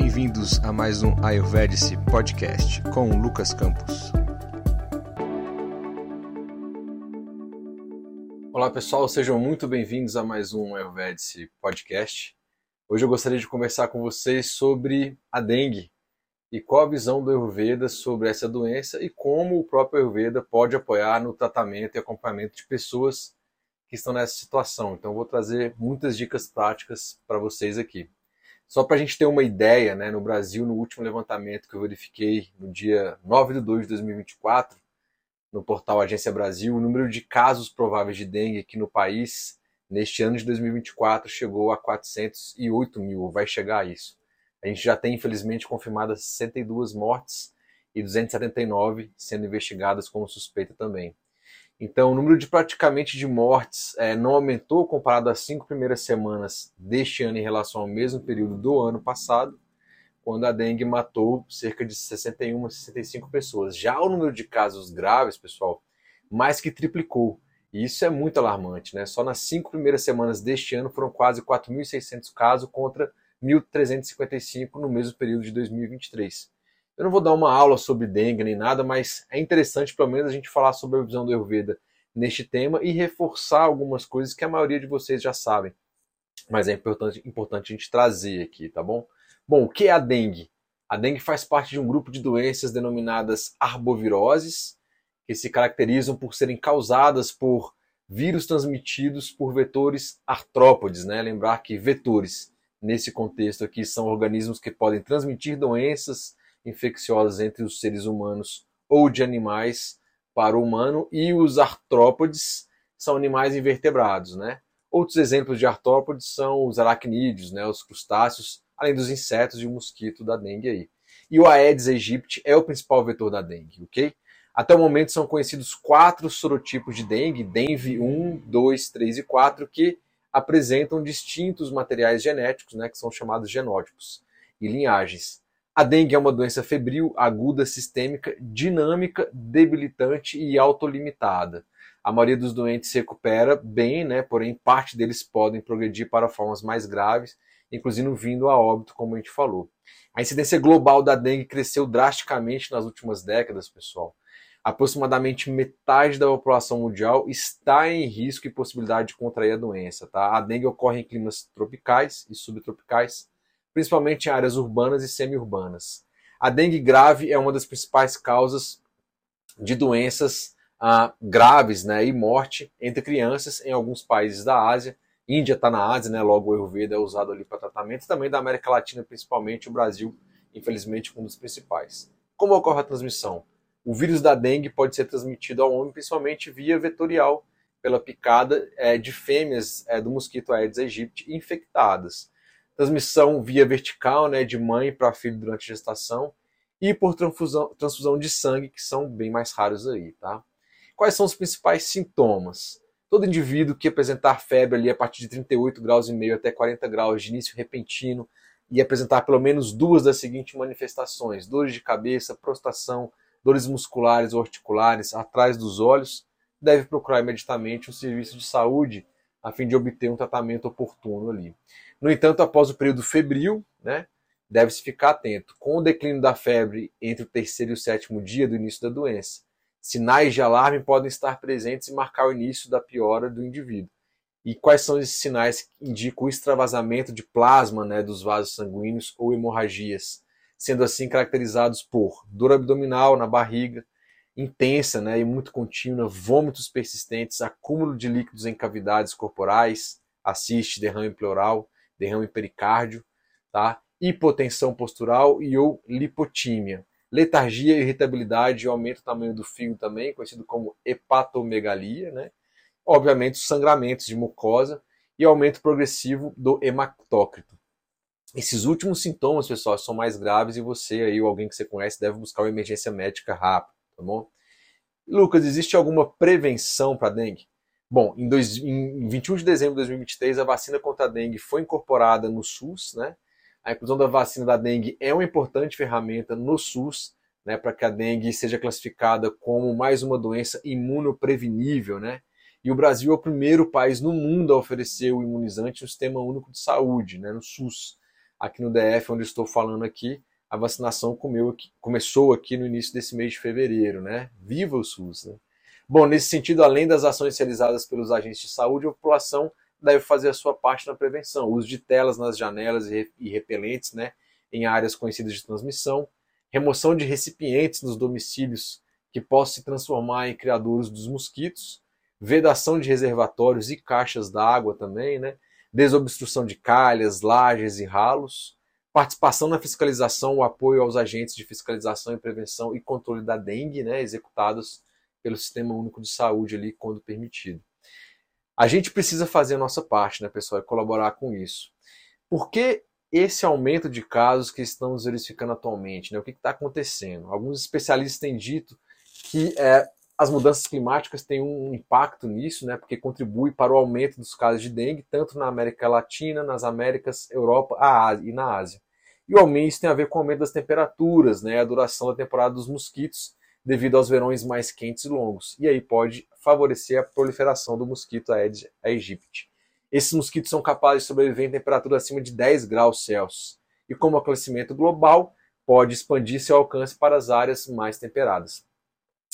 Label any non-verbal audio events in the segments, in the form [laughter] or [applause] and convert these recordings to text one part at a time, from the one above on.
Bem-vindos a mais um Ayurvedic Podcast com Lucas Campos. Olá pessoal, sejam muito bem-vindos a mais um Ayurvedic Podcast. Hoje eu gostaria de conversar com vocês sobre a dengue e qual a visão do Ayurveda sobre essa doença e como o próprio Ayurveda pode apoiar no tratamento e acompanhamento de pessoas que estão nessa situação. Então, vou trazer muitas dicas práticas para vocês aqui. Só para a gente ter uma ideia, né, no Brasil, no último levantamento que eu verifiquei no dia 9 de 2 de 2024, no portal Agência Brasil, o número de casos prováveis de dengue aqui no país, neste ano de 2024, chegou a 408 mil, vai chegar a isso. A gente já tem, infelizmente, confirmadas 62 mortes e 279 sendo investigadas como suspeita também. Então, o número de praticamente de mortes é, não aumentou comparado às cinco primeiras semanas deste ano em relação ao mesmo período do ano passado, quando a dengue matou cerca de 61 a 65 pessoas. Já o número de casos graves, pessoal, mais que triplicou. E isso é muito alarmante, né? Só nas cinco primeiras semanas deste ano foram quase 4.600 casos contra 1.355 no mesmo período de 2023. Eu não vou dar uma aula sobre dengue nem nada, mas é interessante pelo menos a gente falar sobre a visão do Ayurveda neste tema e reforçar algumas coisas que a maioria de vocês já sabem. Mas é importante, importante a gente trazer aqui, tá bom? Bom, o que é a dengue? A dengue faz parte de um grupo de doenças denominadas arboviroses, que se caracterizam por serem causadas por vírus transmitidos por vetores artrópodes, né? Lembrar que vetores, nesse contexto aqui, são organismos que podem transmitir doenças infecciosas entre os seres humanos ou de animais para o humano, e os artrópodes são animais invertebrados, né? Outros exemplos de artrópodes são os aracnídeos, né, os crustáceos, além dos insetos e o mosquito da dengue aí. E o Aedes aegypti é o principal vetor da dengue, ok? Até o momento são conhecidos quatro sorotipos de dengue, dengue 1, 2, 3 e 4, que apresentam distintos materiais genéticos, né, que são chamados genótipos, e linhagens. A dengue é uma doença febril, aguda, sistêmica, dinâmica, debilitante e autolimitada. A maioria dos doentes se recupera bem, né? porém parte deles podem progredir para formas mais graves, inclusive vindo a óbito, como a gente falou. A incidência global da dengue cresceu drasticamente nas últimas décadas, pessoal. Aproximadamente metade da população mundial está em risco e possibilidade de contrair a doença. Tá? A dengue ocorre em climas tropicais e subtropicais, principalmente em áreas urbanas e semi-urbanas. A dengue grave é uma das principais causas de doenças ah, graves né, e morte entre crianças em alguns países da Ásia. Índia está na Ásia, né, logo o Ayurveda é usado ali para tratamento, também da América Latina, principalmente o Brasil, infelizmente, um dos principais. Como ocorre a transmissão? O vírus da dengue pode ser transmitido ao homem principalmente via vetorial, pela picada é, de fêmeas é, do mosquito Aedes aegypti infectadas transmissão via vertical, né, de mãe para filho durante a gestação, e por transfusão, transfusão de sangue, que são bem mais raros aí, tá? Quais são os principais sintomas? Todo indivíduo que apresentar febre ali a partir de 38 graus e meio até 40 graus de início repentino e apresentar pelo menos duas das seguintes manifestações: dores de cabeça, prostração, dores musculares ou articulares atrás dos olhos, deve procurar imediatamente um serviço de saúde a fim de obter um tratamento oportuno ali. No entanto, após o período febril, né, deve-se ficar atento. Com o declínio da febre entre o terceiro e o sétimo dia do início da doença, sinais de alarme podem estar presentes e marcar o início da piora do indivíduo. E quais são esses sinais que indicam o extravasamento de plasma né, dos vasos sanguíneos ou hemorragias, sendo assim caracterizados por dor abdominal na barriga, intensa né, e muito contínua, vômitos persistentes, acúmulo de líquidos em cavidades corporais, assiste derrame pleural, derrame pericárdio, tá? hipotensão postural e ou lipotímia. Letargia, irritabilidade e aumento do tamanho do fígado também, conhecido como hepatomegalia, né? Obviamente, os sangramentos de mucosa e aumento progressivo do hematócrito. Esses últimos sintomas, pessoal, são mais graves e você aí, ou alguém que você conhece, deve buscar uma emergência médica rápida tá bom? Lucas, existe alguma prevenção para dengue? Bom, em, dois, em 21 de dezembro de 2023, a vacina contra a dengue foi incorporada no SUS, né? A inclusão da vacina da dengue é uma importante ferramenta no SUS, né, para que a dengue seja classificada como mais uma doença imunoprevenível, né? E o Brasil é o primeiro país no mundo a oferecer o imunizante no Sistema Único de Saúde, né, no SUS. Aqui no DF, onde estou falando aqui, a vacinação comeu, começou aqui no início desse mês de fevereiro, né? Viva o SUS, né? Bom, nesse sentido, além das ações realizadas pelos agentes de saúde, a população deve fazer a sua parte na prevenção. Uso de telas nas janelas e repelentes, né? Em áreas conhecidas de transmissão. Remoção de recipientes nos domicílios que possam se transformar em criadouros dos mosquitos. Vedação de reservatórios e caixas d'água também, né? Desobstrução de calhas, lajes e ralos participação na fiscalização, o apoio aos agentes de fiscalização e prevenção e controle da dengue, né, executados pelo Sistema Único de Saúde ali quando permitido. A gente precisa fazer a nossa parte, né, pessoal, e colaborar com isso. Por que esse aumento de casos que estamos verificando atualmente? Né? O que está acontecendo? Alguns especialistas têm dito que é, as mudanças climáticas têm um impacto nisso, né, porque contribui para o aumento dos casos de dengue, tanto na América Latina, nas Américas, Europa Ásia, e na Ásia. E o aumento tem a ver com o aumento das temperaturas, né, a duração da temporada dos mosquitos, devido aos verões mais quentes e longos. E aí pode favorecer a proliferação do mosquito Aedes aegypti. Esses mosquitos são capazes de sobreviver em temperatura acima de 10 graus Celsius. E como o aquecimento global pode expandir seu alcance para as áreas mais temperadas.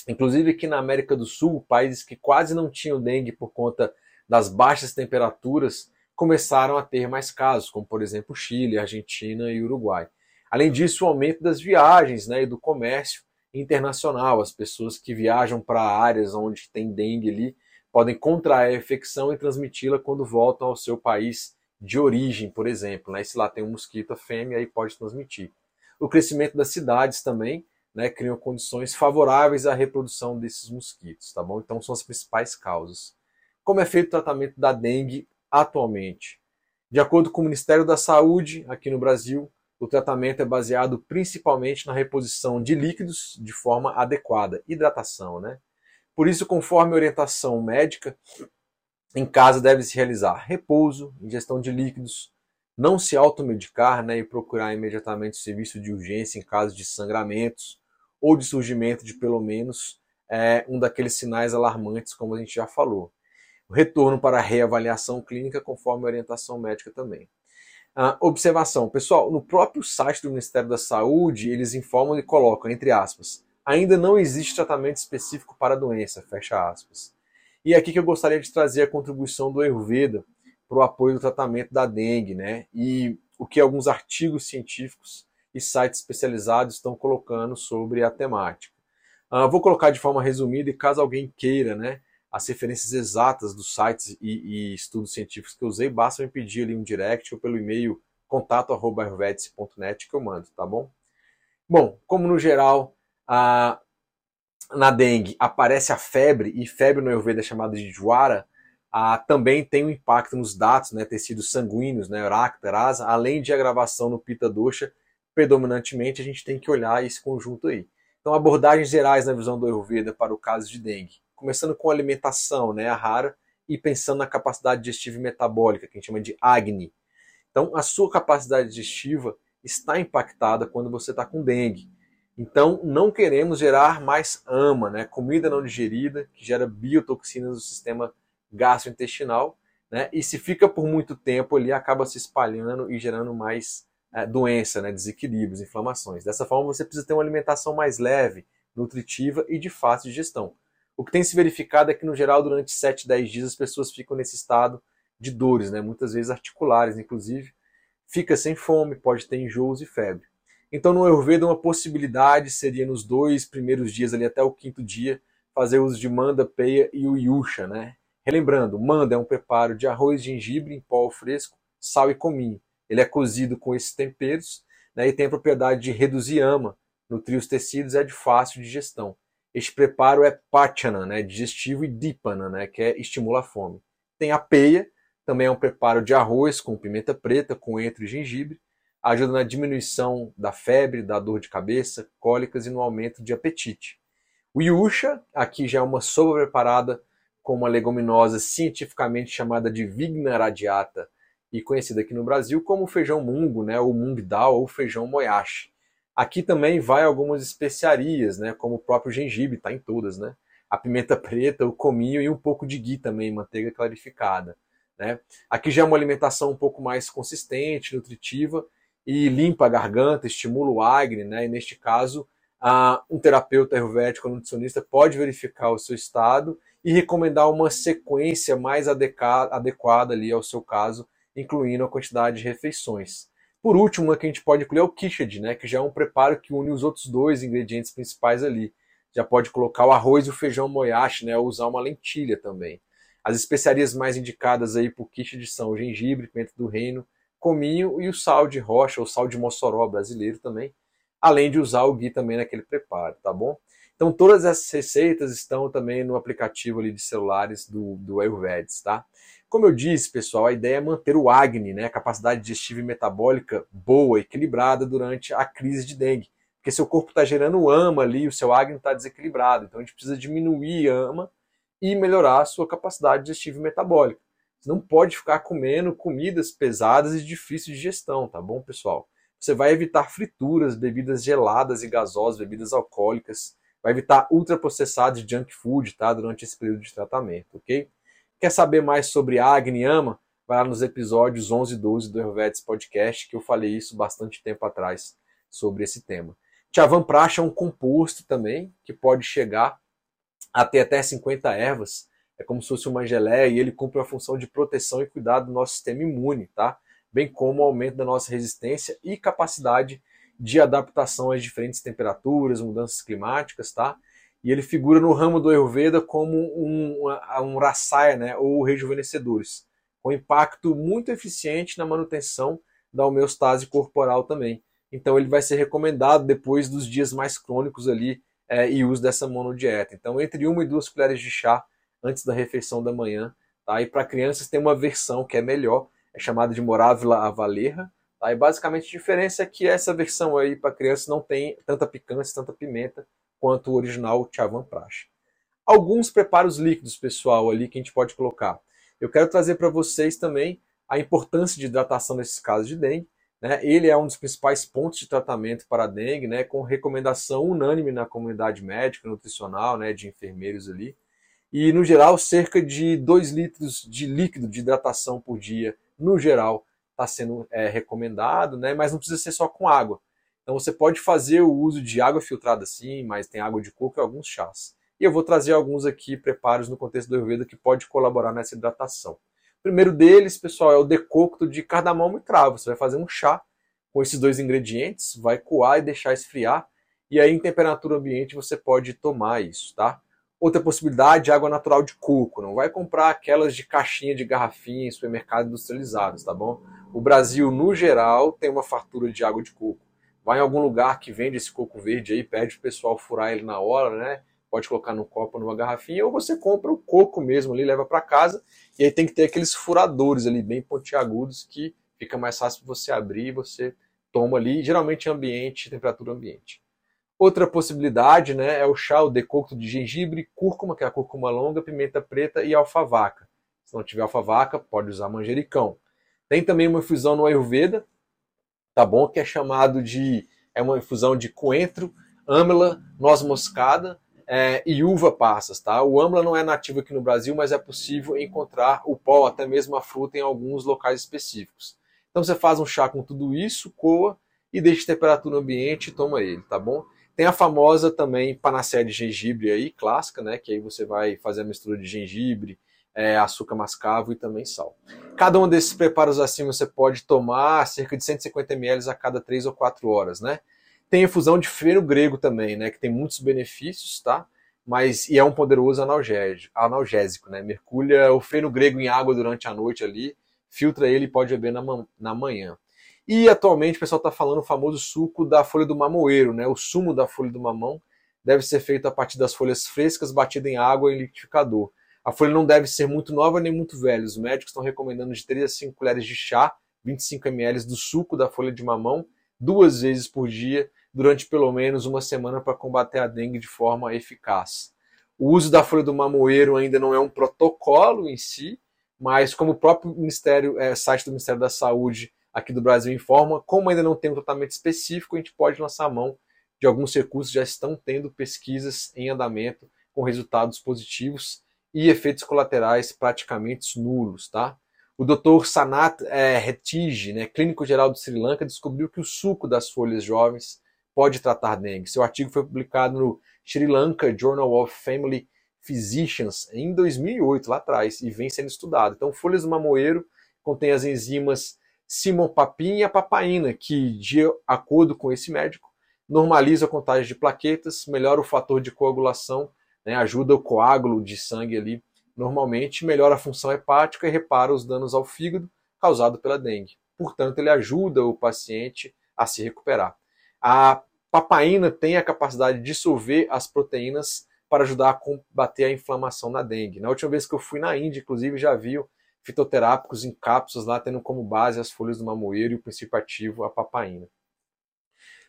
Inclusive aqui na América do Sul, países que quase não tinham dengue por conta das baixas temperaturas começaram a ter mais casos, como por exemplo Chile, Argentina e Uruguai. Além disso, o aumento das viagens né, e do comércio internacional. As pessoas que viajam para áreas onde tem dengue ali podem contrair a infecção e transmiti-la quando voltam ao seu país de origem, por exemplo. Né? Se lá tem um mosquito a fêmea, aí pode transmitir. O crescimento das cidades também né, criam condições favoráveis à reprodução desses mosquitos, tá bom? Então são as principais causas. Como é feito o tratamento da dengue atualmente. De acordo com o Ministério da Saúde, aqui no Brasil, o tratamento é baseado principalmente na reposição de líquidos de forma adequada, hidratação, né? Por isso, conforme orientação médica, em casa deve-se realizar repouso, ingestão de líquidos, não se automedicar né, e procurar imediatamente serviço de urgência em caso de sangramentos ou de surgimento de pelo menos é, um daqueles sinais alarmantes, como a gente já falou o retorno para reavaliação clínica conforme a orientação médica também. Ah, observação, pessoal, no próprio site do Ministério da Saúde, eles informam e colocam, entre aspas, ainda não existe tratamento específico para a doença, fecha aspas. E é aqui que eu gostaria de trazer a contribuição do Ayurveda para o apoio do tratamento da dengue, né? E o que alguns artigos científicos e sites especializados estão colocando sobre a temática. Ah, vou colocar de forma resumida e caso alguém queira, né, as referências exatas dos sites e, e, estudos científicos que eu usei, basta me pedir ali um direct ou pelo e-mail contato.ayurvedic.net que eu mando, tá bom? Bom, como no geral a, na dengue aparece a febre, e febre no Ayurveda é chamada de Jwara, a, também tem um impacto nos dados, né, tecidos sanguíneos, né, Rakta, Rasa, além de agravação no Pitta Dosha, predominantemente a gente tem que olhar esse conjunto aí. Então, abordagens gerais na visão do Ayurveda para o caso de dengue começando com alimentação, né, a rara, e pensando na capacidade digestiva e metabólica, que a gente chama de Agni. Então, a sua capacidade digestiva está impactada quando você está com dengue. Então, não queremos gerar mais AMA, né, comida não digerida, que gera biotoxinas no sistema gastrointestinal, né, e se fica por muito tempo ali, acaba se espalhando e gerando mais é, doença, né, desequilíbrios, inflamações. Dessa forma, você precisa ter uma alimentação mais leve, nutritiva e de fácil digestão. O que tem se verificado é que, no geral, durante 7, 10 dias, as pessoas ficam nesse estado de dores, né? muitas vezes articulares, inclusive. Fica sem fome, pode ter enjoos e febre. Então, no Ayurveda, uma possibilidade seria nos dois primeiros dias, ali até o quinto dia, fazer uso de manda, peia e o yusha, né? Relembrando, manda é um preparo de arroz, gengibre em pó fresco, sal e cominho. Ele é cozido com esses temperos né, e tem a propriedade de reduzir ama, nutrir os tecidos é de fácil digestão. Este preparo é pachana, né, digestivo, e dipana, né, que é estimula a fome. Tem a peia, também é um preparo de arroz com pimenta preta, coentro e gengibre, ajuda na diminuição da febre, da dor de cabeça, cólicas e no aumento de apetite. O yusha, aqui já é uma sopa preparada com uma leguminosa cientificamente chamada de Vigna radiata e conhecida aqui no Brasil como feijão mungo, né, ou mung dal ou feijão moyashi. Aqui também vai algumas especiarias, né, como o próprio gengibre, está em todas, né? A pimenta preta, o cominho e um pouco de ghee também, manteiga clarificada. Né? Aqui já é uma alimentação um pouco mais consistente, nutritiva e limpa a garganta, estimula o acne, né? E neste caso, um terapeuta ayurvédico nutricionista pode verificar o seu estado e recomendar uma sequência mais adequada ali ao seu caso, incluindo a quantidade de refeições. Por último, uma que a gente pode incluir é o Kishad, né, que já é um preparo que une os outros dois ingredientes principais ali. Já pode colocar o arroz e o feijão moyashi, né, ou usar uma lentilha também. As especiarias mais indicadas aí para o Kishad são o gengibre, pimenta do reino, cominho e o sal de rocha, ou sal de Mossoró brasileiro também, além de usar o ghee também naquele preparo, tá bom? Então todas essas receitas estão também no aplicativo ali de celulares do, do Ayurveds, tá? Como eu disse, pessoal, a ideia é manter o Agni, né, a capacidade digestiva e metabólica boa, equilibrada durante a crise de dengue. Porque seu corpo está gerando ama ali, o seu Agni está desequilibrado. Então a gente precisa diminuir ama e melhorar a sua capacidade digestiva e metabólica. Você não pode ficar comendo comidas pesadas e difíceis de digestão, tá bom, pessoal? Você vai evitar frituras, bebidas geladas e gasosas, bebidas alcoólicas, vai evitar ultraprocessados e junk food, tá? Durante esse período de tratamento, ok? Quer saber mais sobre Agni Ama? Vai lá nos episódios 11 e 12 do Ayurvedics Podcast, que eu falei isso bastante tempo atrás sobre esse tema. Chavan Prash é um composto também, que pode chegar a ter até 50 ervas. É como se fosse uma geleia e ele cumpre a função de proteção e cuidado do nosso sistema imune, tá? bem como o aumento da nossa resistência e capacidade de adaptação às diferentes temperaturas, mudanças climáticas, tá? E ele figura no ramo do Ayurveda como um, um rasaya, né, ou rejuvenescedores, com impacto muito eficiente na manutenção da homeostase corporal também. Então ele vai ser recomendado depois dos dias mais crônicos ali é, e uso dessa monodieta. Então entre uma e duas colheres de chá antes da refeição da manhã, tá? E para crianças tem uma versão que é melhor, é chamada de Moravla Avalerra. Tá? E basicamente a diferença é que essa versão aí para criança não tem tanta picância, tanta pimenta quanto o original Chavan Prash. Alguns preparos líquidos, pessoal, ali que a gente pode colocar. Eu quero trazer para vocês também a importância de hidratação nesses casos de dengue. Né? Ele é um dos principais pontos de tratamento para a dengue, né? com recomendação unânime na comunidade médica, nutricional, né? de enfermeiros ali. E, no geral, cerca de 2 litros de líquido de hidratação por dia no geral, está sendo é, recomendado, né? mas não precisa ser só com água. Então você pode fazer o uso de água filtrada sim, mas tem água de coco e alguns chás. E eu vou trazer alguns aqui preparos no contexto do Ayurveda que pode colaborar nessa hidratação. O primeiro deles, pessoal, é o decocto de cardamomo e cravo. Você vai fazer um chá com esses dois ingredientes, vai coar e deixar esfriar, e aí em temperatura ambiente você pode tomar isso, tá? Outra possibilidade, água natural de coco. Não vai comprar aquelas de caixinha de garrafinha em supermercados industrializados, tá bom? O Brasil, no geral, tem uma fartura de água de coco. Vai em algum lugar que vende esse coco verde aí, pede o pessoal furar ele na hora, né? Pode colocar no copo, numa garrafinha, ou você compra o coco mesmo ali, leva para casa, e aí tem que ter aqueles furadores ali, bem pontiagudos, que fica mais fácil você abrir e você toma ali, geralmente ambiente, temperatura ambiente. Outra possibilidade né, é o chá, o decocto de gengibre, cúrcuma, que é a cúrcuma longa, pimenta preta e alfavaca. Se não tiver alfavaca, pode usar manjericão. Tem também uma infusão no Ayurveda, tá bom? Que é chamado de é uma infusão de coentro, âmela, noz moscada é, e uva passas, tá? O âmela não é nativo aqui no Brasil, mas é possível encontrar o pó, até mesmo a fruta, em alguns locais específicos. Então você faz um chá com tudo isso, coa e deixa temperatura ambiente e toma ele, tá bom? Tem a famosa também panaceia de gengibre aí, clássica, né? Que aí você vai fazer a mistura de gengibre, é, açúcar mascavo e também sal. Cada um desses preparos assim você pode tomar cerca de 150 ml a cada 3 ou 4 horas, né? Tem infusão de feno grego também, né? Que tem muitos benefícios, tá? Mas e é um poderoso analgésico, analgésico né? Mergulha o feno grego em água durante a noite ali, filtra ele e pode beber na, na manhã. E atualmente o pessoal está falando o famoso suco da folha do mamoeiro, né? O sumo da folha do mamão deve ser feito a partir das folhas frescas batidas em água em liquidificador. A folha não deve ser muito nova nem muito velha. Os médicos estão recomendando de 3 a 5 colheres de chá, 25 ml do suco da folha de mamão, duas vezes por dia, durante pelo menos uma semana para combater a dengue de forma eficaz. O uso da folha do mamoeiro ainda não é um protocolo em si, mas como o próprio Ministério, é, site do Ministério da Saúde aqui do Brasil informa, como ainda não tem um tratamento específico, a gente pode lançar mão de alguns recursos, já estão tendo pesquisas em andamento com resultados positivos e efeitos colaterais praticamente nulos, tá? O Dr. Sanat é, né, clínico geral do Sri Lanka, descobriu que o suco das folhas jovens pode tratar dengue. Seu artigo foi publicado no Sri Lanka Journal of Family Physicians em 2008, lá atrás, e vem sendo estudado. Então, folhas do mamoeiro contêm as enzimas simopapina e a papaina, que, de acordo com esse médico, normaliza a contagem de plaquetas, melhora o fator de coagulação, né, ajuda o coágulo de sangue ali normalmente, melhora a função hepática e repara os danos ao fígado causados pela dengue. Portanto, ele ajuda o paciente a se recuperar. A papaina tem a capacidade de dissolver as proteínas para ajudar a combater a inflamação na dengue. Na última vez que eu fui na Índia, inclusive, já vi fitoterápicos em cápsulas lá tendo como base as folhas do mamoeiro e o princípio ativo a papaina.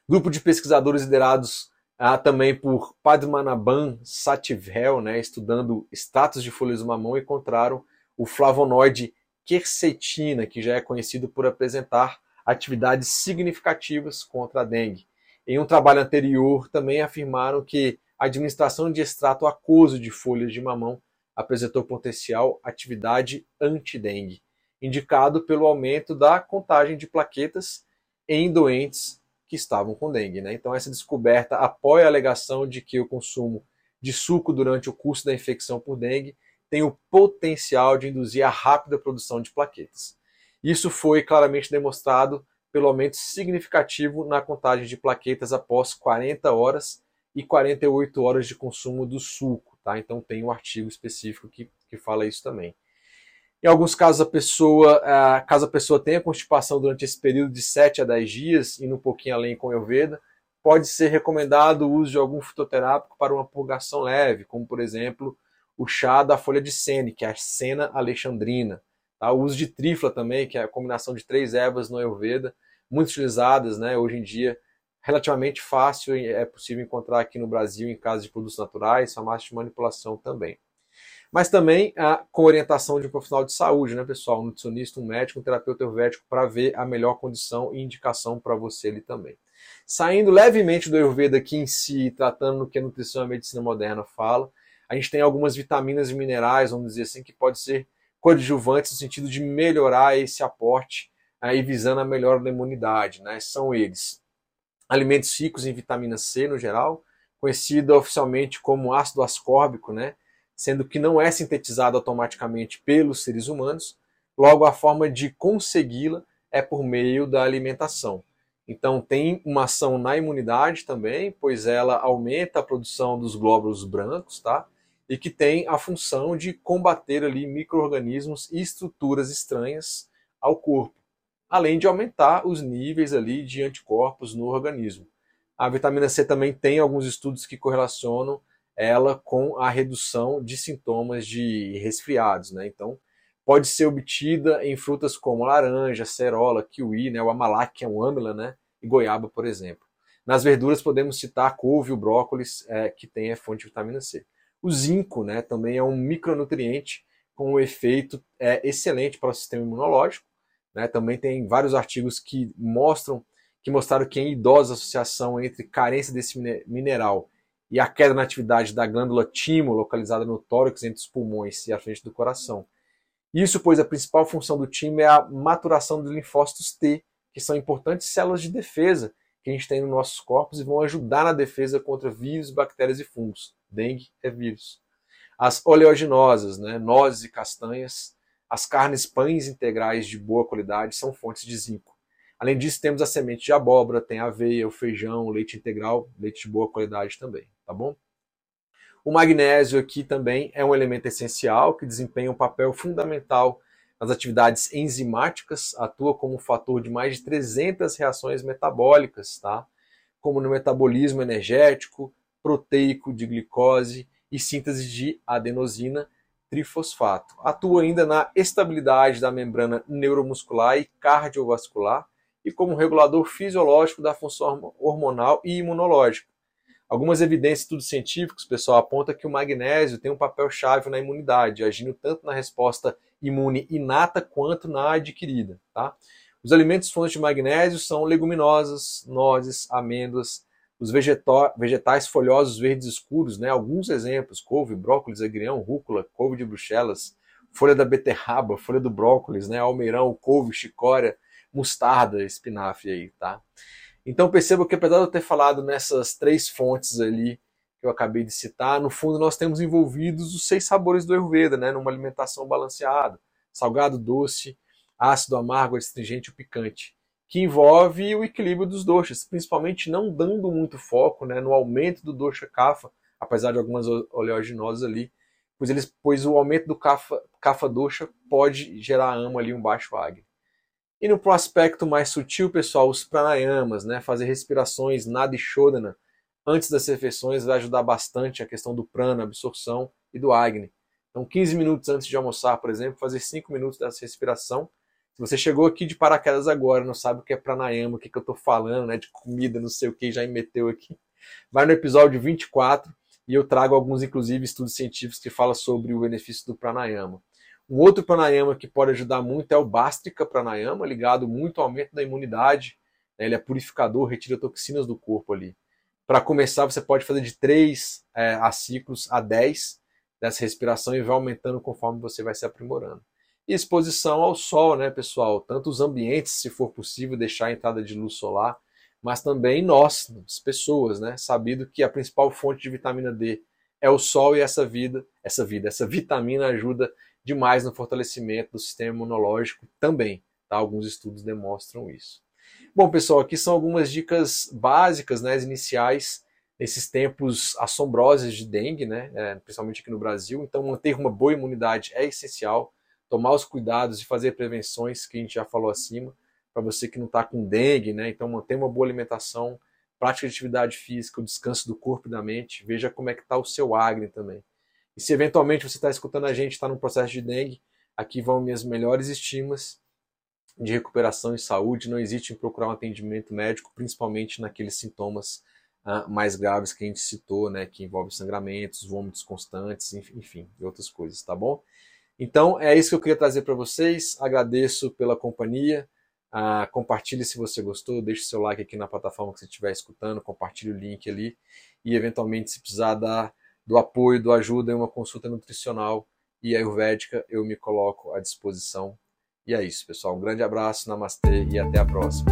Grupo de pesquisadores liderados ah, também por Padmanabhan Sativell, né, estudando status de folhas do mamão, encontraram o flavonoide quercetina, que já é conhecido por apresentar atividades significativas contra a dengue. Em um trabalho anterior, também afirmaram que a administração de extrato aquoso de folhas de mamão apresentou potencial atividade anti-dengue, indicado pelo aumento da contagem de plaquetas em doentes que estavam com dengue. Né? Então, essa descoberta apoia a alegação de que o consumo de suco durante o curso da infecção por dengue tem o potencial de induzir a rápida produção de plaquetas. Isso foi claramente demonstrado pelo aumento significativo na contagem de plaquetas após 40 horas e 48 horas de consumo do suco. Tá? Então tem um artigo específico que, que fala isso também. Em alguns casos, a pessoa, caso a pessoa tenha constipação durante esse período de 7 a 10 dias, indo um pouquinho além com Ayurveda, pode ser recomendado o uso de algum fitoterápico para uma purgação leve, como por exemplo o chá da folha de sene, que é a Sena alexandrina. Tá? O uso de trifla também, que é a combinação de três ervas no Ayurveda, muito utilizadas né, hoje em dia, relativamente fácil, é possível encontrar aqui no Brasil em casas de produtos naturais, farmácias de manipulação também mas também a, com orientação de um profissional de saúde, né, pessoal? Um nutricionista, um médico, um terapeuta ayurvédico, para ver a melhor condição e indicação para você ali também. Saindo levemente do Ayurveda aqui em si, tratando no que a nutrição e a medicina moderna fala, a gente tem algumas vitaminas e minerais, vamos dizer assim, que pode ser coadjuvantes no sentido de melhorar esse aporte aí visando a melhora da imunidade. Né? São eles alimentos ricos em vitamina C no geral, conhecido oficialmente como ácido ascórbico, né? Sendo que não é sintetizado automaticamente pelos seres humanos, logo a forma de consegui-la é por meio da alimentação. Então tem uma ação na imunidade também, pois ela aumenta a produção dos glóbulos brancos, tá? E que tem a função de combater ali microorganismos e estruturas estranhas ao corpo, além de aumentar os níveis ali de anticorpos no organismo. A vitamina C também tem alguns estudos que correlacionam ela com a redução de sintomas de resfriados, né? Então, pode ser obtida em frutas como laranja, cerola, kiwi, né, o amalak, que é um âmila, né, e goiaba, por exemplo. Nas verduras podemos citar couve, o brócolis, é, que tem a fonte de vitamina C. O zinco, né, também é um micronutriente com um efeito é, excelente para o sistema imunológico. Né? Também tem vários artigos que mostram que mostraram que em idosos a associação entre carência desse mineral e a queda na atividade da glândula timo, localizada no tórax entre os pulmões e a frente do coração. Isso pois a principal função do timo é a maturação dos linfócitos T, que são importantes células de defesa que a gente tem nos nossos corpos e vão ajudar na defesa contra vírus, bactérias e fungos. Dengue é vírus. As oleaginosas, né, nozes e castanhas, as carnes pães integrais de boa qualidade são fontes de zinco. Além disso, temos a semente de abóbora, tem a aveia, o feijão, o leite integral, leite de boa qualidade também tá bom? O magnésio aqui também é um elemento essencial que desempenha um papel fundamental nas atividades enzimáticas, atua como fator de mais de 300 reações metabólicas, tá? Como no metabolismo energético, proteico de glicose e síntese de adenosina trifosfato. Atua ainda na estabilidade da membrana neuromuscular e cardiovascular e como regulador fisiológico da função hormonal e imunológica. Algumas evidências, estudos científicos, pessoal, apontam que o magnésio tem um papel chave na imunidade, agindo tanto na resposta imune inata quanto na adquirida. Tá? Os alimentos fontes de magnésio são leguminosas, nozes, amêndoas, os vegetais folhosos verdes escuros, né? alguns exemplos, couve, brócolis, agrião, rúcula, couve de bruxelas, folha da beterraba, folha do brócolis, né? Almeirão, couve, chicória, mostarda, espinafre aí, tá? Então perceba que apesar de eu ter falado nessas três fontes ali que eu acabei de citar, no fundo nós temos envolvidos os seis sabores do Ayurveda, né? Numa alimentação balanceada, salgado, doce, ácido, amargo, astringente e picante, que envolve o equilíbrio dos doshas, principalmente não dando muito foco né, no aumento do dosha kapha, apesar de algumas oleaginosas ali, pois, eles, pois o aumento do kapha, kapha dosha pode gerar amo ali, um baixo agni. E no aspecto mais sutil, pessoal, os pranayamas, né, fazer respirações nada e shodana antes das refeições vai ajudar bastante a questão do prana, absorção e do agni. Então, 15 minutos antes de almoçar, por exemplo, fazer 5 minutos dessa respiração. Se você chegou aqui de paraquedas agora, não sabe o que é pranayama, o que, que eu estou falando, né, de comida, não sei o que, já me meteu aqui, vai no episódio 24 e eu trago alguns, inclusive, estudos científicos que falam sobre o benefício do pranayama. Um outro pranayama que pode ajudar muito é o Bastrika Pranayama, ligado muito ao aumento da imunidade. Né? Ele é purificador, retira toxinas do corpo ali. Para começar, você pode fazer de 3 é, a ciclos a 10 dessa respiração e vai aumentando conforme você vai se aprimorando. E exposição ao sol, né, pessoal? Tanto os ambientes, se for possível, deixar a entrada de luz solar, mas também nós, as pessoas, né? Sabido que a principal fonte de vitamina D é o sol e essa vida, essa vida, essa [laughs] vitamina ajuda demais no fortalecimento do sistema imunológico também. Tá? Alguns estudos demonstram isso. Bom, pessoal, aqui são algumas dicas básicas, né, iniciais nesses tempos assombrosos de dengue, né, é, principalmente aqui no Brasil. Então, manter uma boa imunidade é essencial. Tomar os cuidados e fazer prevenções que a gente já falou acima, para você que não está com dengue, né? Então, manter uma boa alimentação, prática de atividade física, o descanso do corpo e da mente. Veja como é que está o seu acne também. E se eventualmente você está escutando a gente, está num processo de dengue, aqui vão minhas melhores estimas de recuperação e saúde. Não existe em procurar um atendimento médico, principalmente naqueles sintomas uh, mais graves que a gente citou, né, que envolvem sangramentos, vômitos constantes, enfim, e outras coisas, tá bom? Então é isso que eu queria trazer para vocês. Agradeço pela companhia. Uh, compartilhe se você gostou, deixe seu like aqui na plataforma que você estiver escutando, compartilhe o link ali e eventualmente se precisar dar do apoio, do ajuda em uma consulta nutricional e ayurvédica, eu me coloco à disposição. E é isso, pessoal. Um grande abraço, namastê e até a próxima.